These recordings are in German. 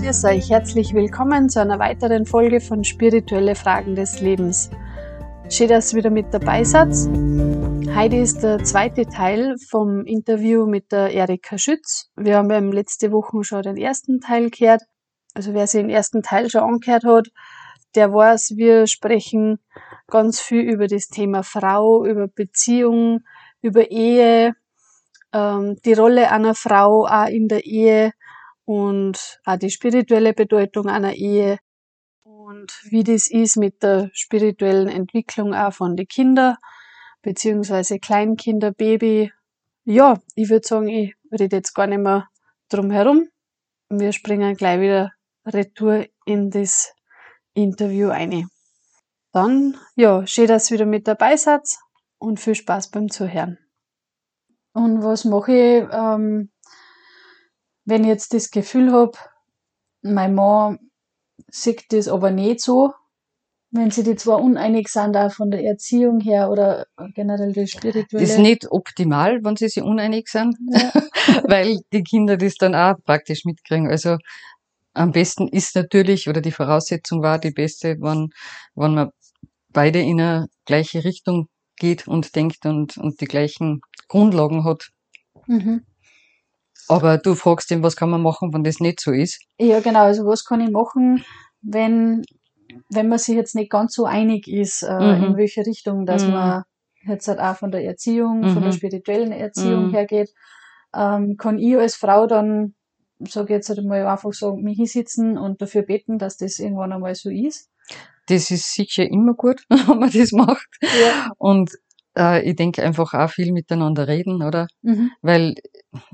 Grüß euch, herzlich willkommen zu einer weiteren Folge von Spirituelle Fragen des Lebens. Schön, dass ihr wieder mit dabei seid. Heute ist der zweite Teil vom Interview mit der Erika Schütz. Wir haben ja letzte Woche schon den ersten Teil gehört. Also wer sich den ersten Teil schon angehört hat, der weiß, wir sprechen ganz viel über das Thema Frau, über Beziehung, über Ehe, ähm, die Rolle einer Frau auch in der Ehe und auch die spirituelle Bedeutung einer Ehe und wie das ist mit der spirituellen Entwicklung auch von den Kindern, beziehungsweise Kleinkinder, Baby. Ja, ich würde sagen, ich rede jetzt gar nicht mehr drum herum. Wir springen gleich wieder retour in das Interview ein. Dann, ja, schön, dass ihr wieder mit dabei seid und viel Spaß beim Zuhören. Und was mache ich, ähm, wenn ich jetzt das Gefühl habe, mein Mann sieht das aber nicht so, wenn sie die zwar uneinig sind, auch von der Erziehung her oder generell die spirituelle. Das ist nicht optimal, wenn sie sich uneinig sind, ja. weil die Kinder das dann auch praktisch mitkriegen. Also am besten ist natürlich, oder die Voraussetzung war die beste, wenn, wenn man beide in eine gleiche Richtung geht und denkt und, und die gleichen Grundlagen hat. Mhm. Aber du fragst ihn, was kann man machen, wenn das nicht so ist? Ja, genau. Also was kann ich machen, wenn, wenn man sich jetzt nicht ganz so einig ist, äh, mhm. in welche Richtung, dass mhm. man jetzt halt auch von der Erziehung, von der mhm. spirituellen Erziehung mhm. hergeht, ähm, kann ich als Frau dann, sage jetzt halt mal einfach so, mich hinsitzen und dafür beten, dass das irgendwann einmal so ist. Das ist sicher immer gut, wenn man das macht. Ja. Und äh, ich denke einfach auch viel miteinander reden, oder? Mhm. Weil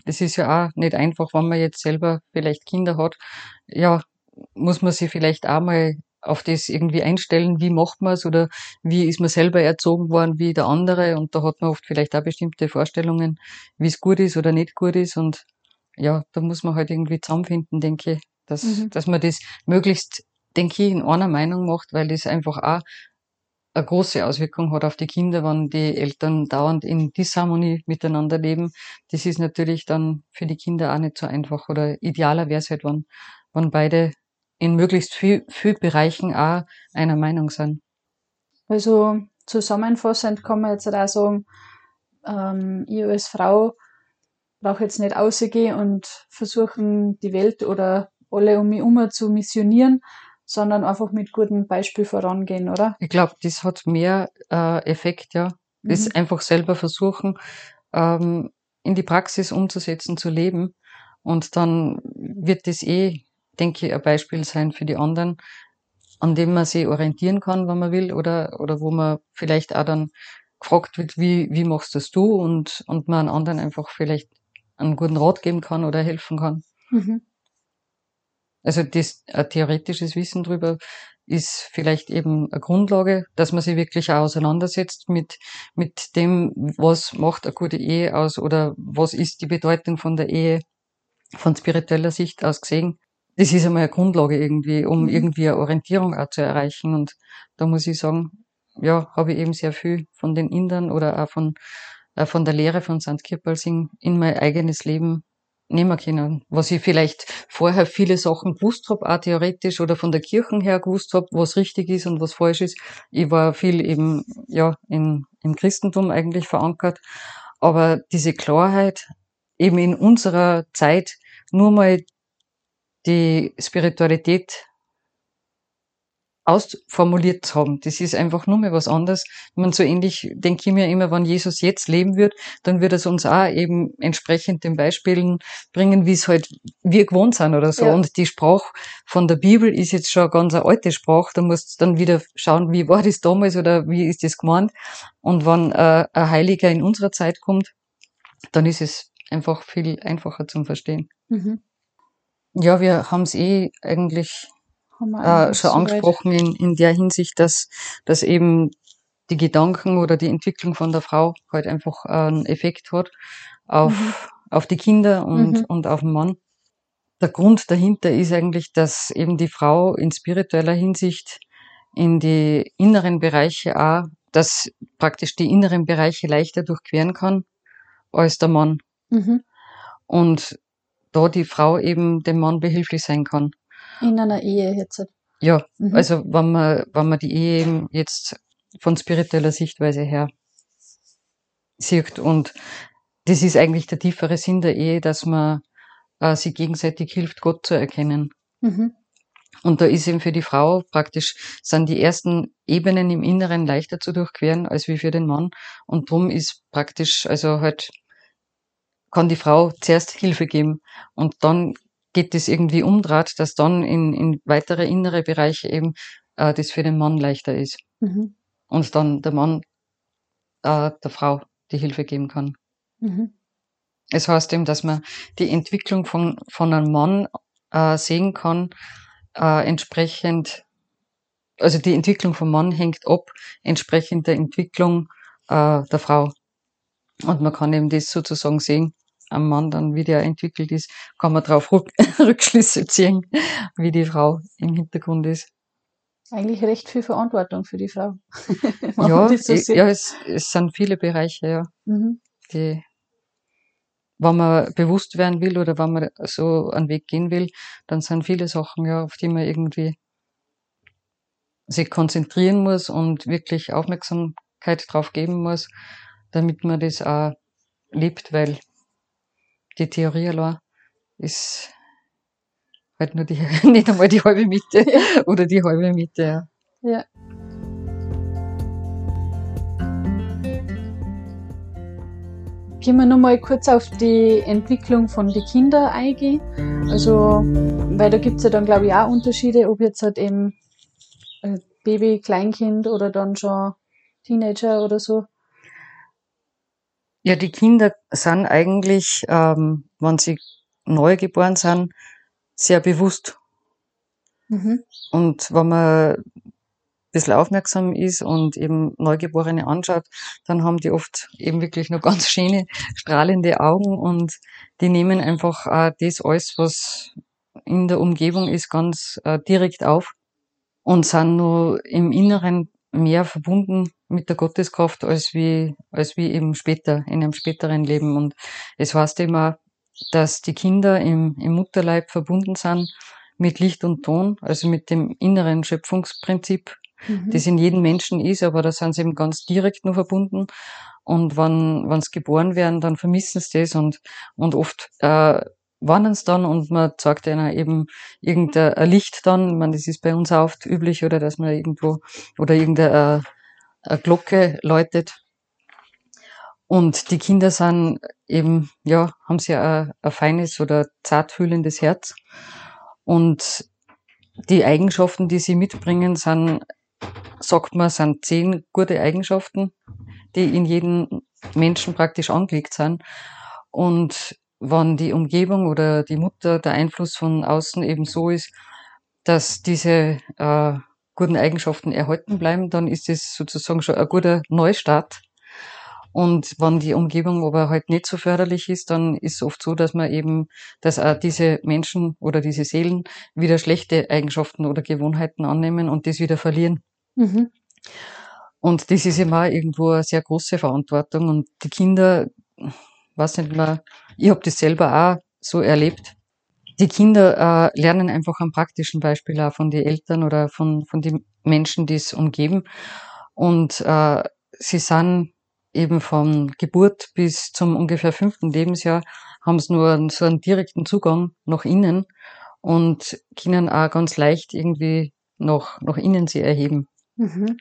es ist ja auch nicht einfach, wenn man jetzt selber vielleicht Kinder hat. Ja, muss man sich vielleicht auch mal auf das irgendwie einstellen, wie macht man es oder wie ist man selber erzogen worden wie der andere und da hat man oft vielleicht auch bestimmte Vorstellungen, wie es gut ist oder nicht gut ist und ja, da muss man halt irgendwie zusammenfinden, denke ich, dass, mhm. dass man das möglichst, denke ich, in einer Meinung macht, weil das einfach auch eine große Auswirkung hat auf die Kinder, wenn die Eltern dauernd in Disharmonie miteinander leben. Das ist natürlich dann für die Kinder auch nicht so einfach. Oder idealer wäre es halt, wenn, wenn beide in möglichst viel, viel Bereichen auch einer Meinung sind. Also zusammenfassend kann man jetzt auch sagen, ähm, ich als Frau brauche jetzt nicht rausgehen und versuchen, die Welt oder alle um mich herum zu missionieren, sondern einfach mit gutem Beispiel vorangehen, oder? Ich glaube, das hat mehr äh, Effekt, ja. Mhm. Das einfach selber versuchen, ähm, in die Praxis umzusetzen, zu leben. Und dann wird das eh, denke ich, ein Beispiel sein für die anderen, an dem man sich orientieren kann, wenn man will, oder, oder wo man vielleicht auch dann gefragt wird, wie, wie machst das du? Und, und man anderen einfach vielleicht einen guten Rat geben kann oder helfen kann. Mhm. Also das ein theoretisches Wissen darüber ist vielleicht eben eine Grundlage, dass man sich wirklich auch auseinandersetzt mit, mit dem, was macht eine gute Ehe aus oder was ist die Bedeutung von der Ehe von spiritueller Sicht aus gesehen. Das ist einmal eine Grundlage irgendwie, um mhm. irgendwie eine Orientierung auch zu erreichen. Und da muss ich sagen, ja, habe ich eben sehr viel von den Indern oder auch von, auch von der Lehre von St. Kirpalsing in mein eigenes Leben nehmen können. Was ich vielleicht vorher viele Sachen gewusst habe, auch theoretisch oder von der Kirche her gewusst habe, was richtig ist und was falsch ist. Ich war viel eben ja in, im Christentum eigentlich verankert. Aber diese Klarheit, eben in unserer Zeit nur mal die Spiritualität ausformuliert zu haben. Das ist einfach nur mehr was anderes. Man so ähnlich denke ich mir immer, wenn Jesus jetzt leben wird, dann wird es uns auch eben entsprechend den Beispielen bringen, wie es halt wir gewohnt sind oder so. Ja. Und die Sprache von der Bibel ist jetzt schon eine ganz eine alte Sprache. Da musst du dann wieder schauen, wie war das damals oder wie ist das gemeint. Und wenn äh, ein Heiliger in unserer Zeit kommt, dann ist es einfach viel einfacher zum Verstehen. Mhm. Ja, wir haben es eh eigentlich äh, schon angesprochen in, in der Hinsicht, dass, dass eben die Gedanken oder die Entwicklung von der Frau halt einfach einen Effekt hat auf, mhm. auf die Kinder und, mhm. und auf den Mann. Der Grund dahinter ist eigentlich, dass eben die Frau in spiritueller Hinsicht in die inneren Bereiche auch, dass praktisch die inneren Bereiche leichter durchqueren kann als der Mann. Mhm. Und da die Frau eben dem Mann behilflich sein kann. In einer Ehe jetzt. Ja, mhm. also wenn man, wenn man die Ehe eben jetzt von spiritueller Sichtweise her sieht und das ist eigentlich der tiefere Sinn der Ehe, dass man äh, sich gegenseitig hilft, Gott zu erkennen. Mhm. Und da ist eben für die Frau praktisch, sind die ersten Ebenen im Inneren leichter zu durchqueren als wie für den Mann. Und drum ist praktisch, also halt, kann die Frau zuerst Hilfe geben und dann geht es irgendwie umdraht, dass dann in, in weitere innere Bereiche eben äh, das für den Mann leichter ist. Mhm. Und dann der Mann äh, der Frau die Hilfe geben kann. Mhm. Es heißt eben, dass man die Entwicklung von, von einem Mann äh, sehen kann, äh, entsprechend, also die Entwicklung vom Mann hängt ab, entsprechend der Entwicklung äh, der Frau. Und man kann eben das sozusagen sehen, am Mann dann, wie der entwickelt ist, kann man darauf Rückschlüsse ziehen, wie die Frau im Hintergrund ist. Eigentlich recht viel Verantwortung für die Frau. ja, so ja es, es, sind viele Bereiche, ja, mhm. die wenn man bewusst werden will oder wenn man so einen Weg gehen will, dann sind viele Sachen, ja, auf die man irgendwie sich konzentrieren muss und wirklich Aufmerksamkeit drauf geben muss, damit man das auch lebt, weil die Theorie allein ist halt nur die, nicht einmal die halbe Mitte oder die halbe Mitte, ja. Ja. Gehen wir nochmal kurz auf die Entwicklung von den Kindern eingehen. Also, weil da gibt es ja dann, glaube ich, auch Unterschiede, ob jetzt halt eben Baby, Kleinkind oder dann schon Teenager oder so. Ja, die Kinder sind eigentlich, ähm, wenn sie neu geboren sind, sehr bewusst. Mhm. Und wenn man bisschen aufmerksam ist und eben Neugeborene anschaut, dann haben die oft eben wirklich nur ganz schöne, strahlende Augen und die nehmen einfach äh, das alles, was in der Umgebung ist, ganz äh, direkt auf und sind nur im Inneren mehr verbunden mit der Gotteskraft als wie, als wie eben später, in einem späteren Leben. Und es heißt immer, dass die Kinder im, im Mutterleib verbunden sind mit Licht und Ton, also mit dem inneren Schöpfungsprinzip mhm. das in jedem Menschen ist, aber da sind sie eben ganz direkt nur verbunden. Und wenn, wenn sie geboren werden, dann vermissen sie das und, und oft äh, warnen sie dann und man zeigt ihnen eben irgendein Licht dann. Ich meine, das ist bei uns auch oft üblich, oder dass man irgendwo oder irgendeine äh, Glocke läutet. Und die Kinder sind eben, ja, haben sie ein, ein feines oder zartfühlendes Herz. Und die Eigenschaften, die sie mitbringen, sind sagt man, sind zehn gute Eigenschaften, die in jedem Menschen praktisch angelegt sind. Und wenn die Umgebung oder die Mutter der Einfluss von außen eben so ist, dass diese äh, guten Eigenschaften erhalten bleiben, dann ist es sozusagen schon ein guter Neustart. Und wenn die Umgebung aber halt nicht so förderlich ist, dann ist es oft so, dass man eben, dass auch diese Menschen oder diese Seelen wieder schlechte Eigenschaften oder Gewohnheiten annehmen und das wieder verlieren. Mhm. Und das ist immer irgendwo eine sehr große Verantwortung. Und die Kinder, weiß nicht mehr, ich habe das selber auch so erlebt. Die Kinder äh, lernen einfach am praktischen Beispiel auch von den Eltern oder von, von den Menschen, die es umgeben. Und äh, sie sind eben von Geburt bis zum ungefähr fünften Lebensjahr, haben sie nur so einen direkten Zugang nach innen und können auch ganz leicht irgendwie nach, nach innen sie erheben. Mhm.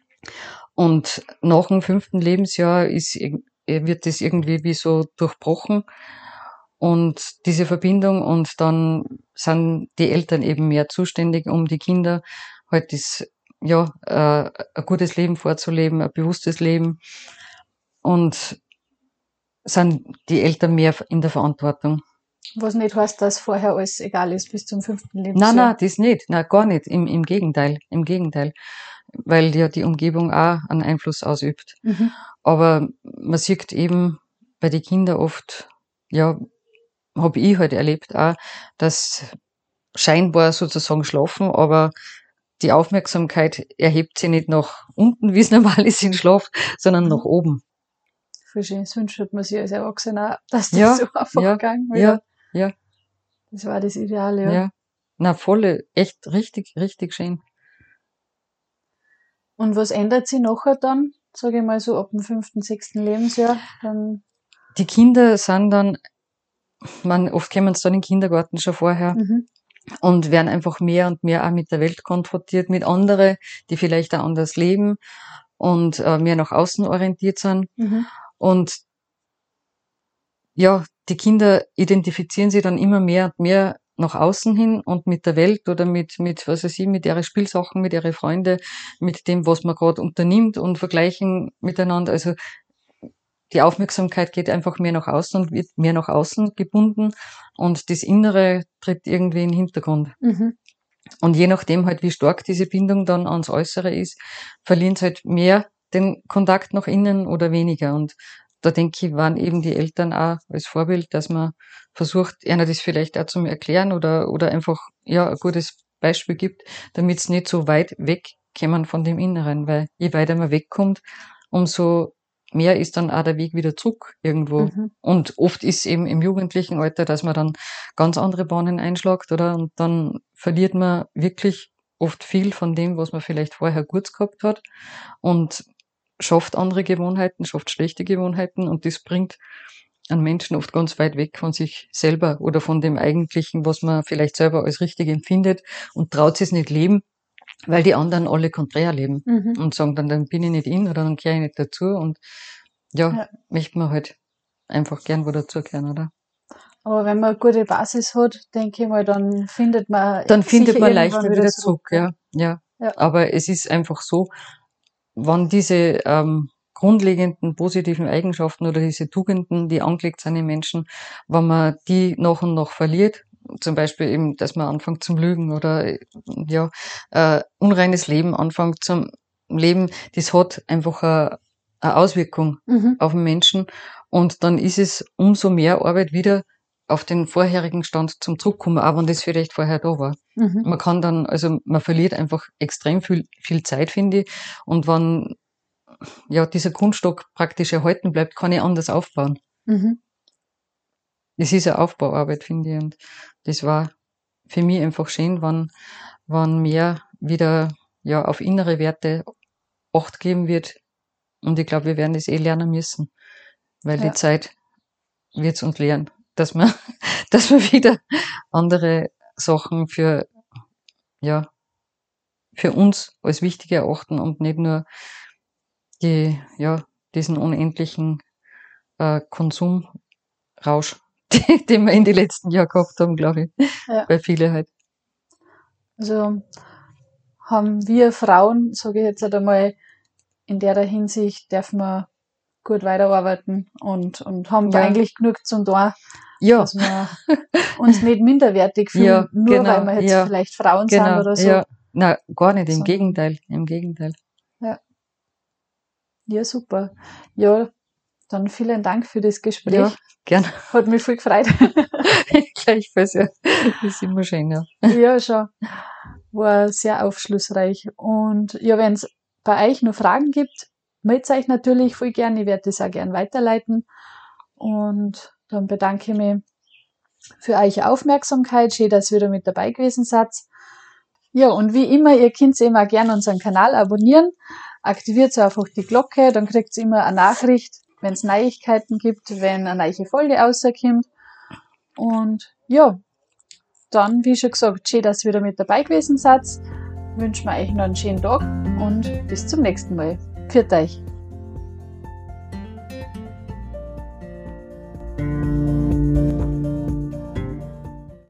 Und nach dem fünften Lebensjahr ist, wird das irgendwie wie so durchbrochen. Und diese Verbindung und dann sind die Eltern eben mehr zuständig, um die Kinder halt das, ja, äh, ein gutes Leben vorzuleben, ein bewusstes Leben. Und sind die Eltern mehr in der Verantwortung. Was nicht heißt, dass vorher alles egal ist bis zum fünften Lebensjahr. Nein, nein, das nicht. Nein, gar nicht. Im, im Gegenteil. Im Gegenteil weil ja die Umgebung auch einen Einfluss ausübt. Mhm. Aber man sieht eben bei den Kindern oft, ja, habe ich halt erlebt auch, dass scheinbar sozusagen schlafen, aber die Aufmerksamkeit erhebt sie nicht nach unten, wie es normal ist in Schlaf, sondern nach oben. Voll schön. Das wünscht man sich als Erwachsener, dass das ja, so einfach ja, gegangen wäre. Ja, ja. Das war das Ideale, ja. ja. na volle, echt richtig, richtig schön. Und was ändert sich nachher dann, sage ich mal so ab dem fünften, sechsten Lebensjahr? Dann die Kinder sind dann, man, oft kommen sie dann in den Kindergarten schon vorher. Mhm. Und werden einfach mehr und mehr auch mit der Welt konfrontiert, mit anderen, die vielleicht auch anders leben und äh, mehr nach außen orientiert sind. Mhm. Und ja, die Kinder identifizieren sich dann immer mehr und mehr nach außen hin und mit der Welt oder mit, mit was weiß ich, mit ihren Spielsachen, mit ihren Freunden, mit dem, was man gerade unternimmt und vergleichen miteinander. Also die Aufmerksamkeit geht einfach mehr nach außen und wird mehr nach außen gebunden und das Innere tritt irgendwie in den Hintergrund. Mhm. Und je nachdem halt, wie stark diese Bindung dann ans Äußere ist, verlieren sie halt mehr den Kontakt nach innen oder weniger. Und da denke ich, waren eben die Eltern auch als Vorbild, dass man versucht, einer das vielleicht auch zum Erklären oder, oder einfach, ja, ein gutes Beispiel gibt, damit es nicht so weit wegkommen von dem Inneren, weil je weiter man wegkommt, umso mehr ist dann auch der Weg wieder zurück irgendwo. Mhm. Und oft ist eben im jugendlichen Alter, dass man dann ganz andere Bahnen einschlagt, oder? Und dann verliert man wirklich oft viel von dem, was man vielleicht vorher gut gehabt hat und schafft andere Gewohnheiten, schafft schlechte Gewohnheiten und das bringt einen Menschen oft ganz weit weg von sich selber oder von dem Eigentlichen, was man vielleicht selber als richtig empfindet und traut sich es nicht leben, weil die anderen alle konträr leben mhm. und sagen dann, dann bin ich nicht in oder dann gehöre ich nicht dazu und ja, ja. möchte man halt einfach gern wo dazugehören, oder? Aber wenn man eine gute Basis hat, denke ich mal, dann findet man Dann findet man leichter wieder, zurück, zurück ja. ja. ja. Aber es ist einfach so, wann diese ähm, grundlegenden positiven Eigenschaften oder diese Tugenden, die angelegt sind in Menschen, wenn man die nach und nach verliert, zum Beispiel eben, dass man anfängt zum Lügen oder ja, äh, unreines Leben anfängt zum Leben, das hat einfach eine, eine Auswirkung mhm. auf den Menschen. Und dann ist es umso mehr Arbeit wieder auf den vorherigen Stand zum Zurückkommen, auch wenn das vielleicht vorher da war. Mhm. Man kann dann, also man verliert einfach extrem viel, viel Zeit, finde ich. Und wenn ja dieser Grundstock praktisch erhalten bleibt, kann ich anders aufbauen. Mhm es ist eine Aufbauarbeit, finde ich. Und das war für mich einfach schön, wann, wann mehr wieder ja, auf innere Werte Acht geben wird. Und ich glaube, wir werden das eh lernen müssen, weil ja. die Zeit wird es uns lehren, dass wir, dass wir wieder andere Sachen für, ja, für uns als wichtig erachten und nicht nur die, ja, diesen unendlichen äh, Konsumrausch die, die wir in den letzten Jahren gehabt haben, glaube ich. Ja. Bei vielen halt. Also haben wir Frauen, sage ich jetzt einmal, in der Hinsicht dürfen wir gut weiterarbeiten und, und haben ja. eigentlich genug zum tun, ja. dass wir uns nicht minderwertig fühlen, ja, nur genau, weil wir jetzt ja, vielleicht Frauen genau, sind oder so. Ja. Na, gar nicht, im so. Gegenteil, im Gegenteil. Ja. Ja, super. Ja, dann vielen Dank für das Gespräch. Ja, gerne. Hat mich voll gefreut. Gleichfalls, ja. Das ist immer schön, ja. Ja, schon. War sehr aufschlussreich. Und ja, wenn es bei euch noch Fragen gibt, meldet euch natürlich voll gerne. Ich werde das auch gerne weiterleiten. Und dann bedanke ich mich für eure Aufmerksamkeit. Schön, dass ihr wieder mit dabei gewesen seid. Ja, und wie immer, ihr könnt immer gerne unseren Kanal abonnieren. Aktiviert einfach die Glocke, dann kriegt ihr immer eine Nachricht, wenn es Neuigkeiten gibt, wenn eine neue Folge rauskommt. Und ja, dann, wie schon gesagt, schön, dass ihr wieder mit dabei gewesen seid. Wünschen wir euch noch einen schönen Tag und bis zum nächsten Mal. Pfiat euch!